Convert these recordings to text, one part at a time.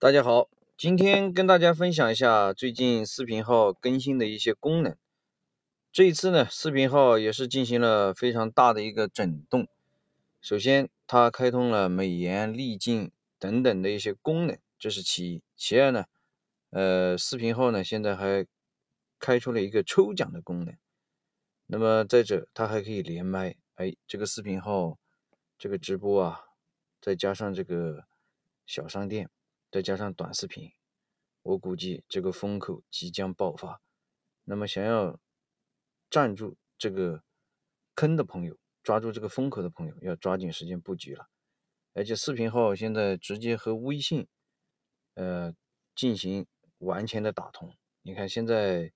大家好，今天跟大家分享一下最近视频号更新的一些功能。这一次呢，视频号也是进行了非常大的一个整顿。首先，它开通了美颜、滤镜等等的一些功能，这是其一。其二呢，呃，视频号呢现在还开出了一个抽奖的功能。那么再者，它还可以连麦。哎，这个视频号这个直播啊，再加上这个小商店。再加上短视频，我估计这个风口即将爆发。那么，想要站住这个坑的朋友，抓住这个风口的朋友，要抓紧时间布局了。而且，视频号现在直接和微信，呃，进行完全的打通。你看，现在，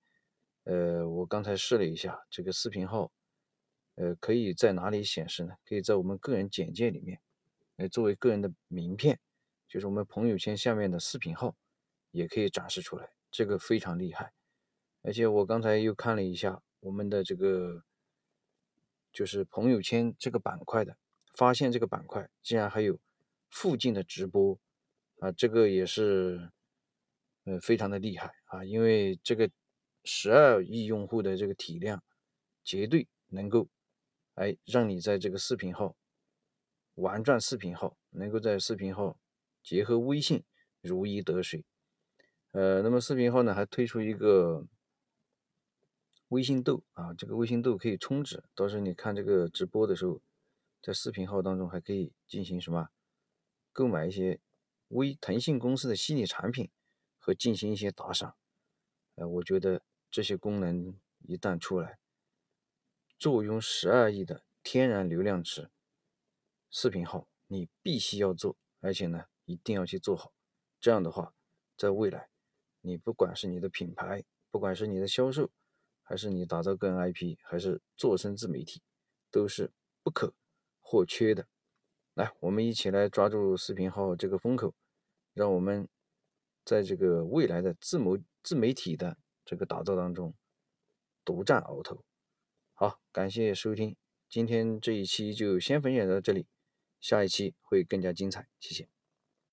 呃，我刚才试了一下，这个视频号，呃，可以在哪里显示呢？可以在我们个人简介里面，来作为个人的名片。就是我们朋友圈下面的视频号也可以展示出来，这个非常厉害。而且我刚才又看了一下我们的这个，就是朋友圈这个板块的，发现这个板块竟然还有附近的直播啊，这个也是呃非常的厉害啊，因为这个十二亿用户的这个体量，绝对能够哎让你在这个视频号玩转视频号，能够在视频号。结合微信如鱼得水，呃，那么视频号呢还推出一个微信豆啊，这个微信豆可以充值，到时候你看这个直播的时候，在视频号当中还可以进行什么购买一些微腾讯公司的虚拟产品和进行一些打赏，呃，我觉得这些功能一旦出来，坐拥十二亿的天然流量池视频号，你必须要做，而且呢。一定要去做好，这样的话，在未来，你不管是你的品牌，不管是你的销售，还是你打造个人 IP，还是做成自媒体，都是不可或缺的。来，我们一起来抓住视频号这个风口，让我们在这个未来的自媒自媒体的这个打造当中独占鳌头。好，感谢收听，今天这一期就先分享到这里，下一期会更加精彩，谢谢。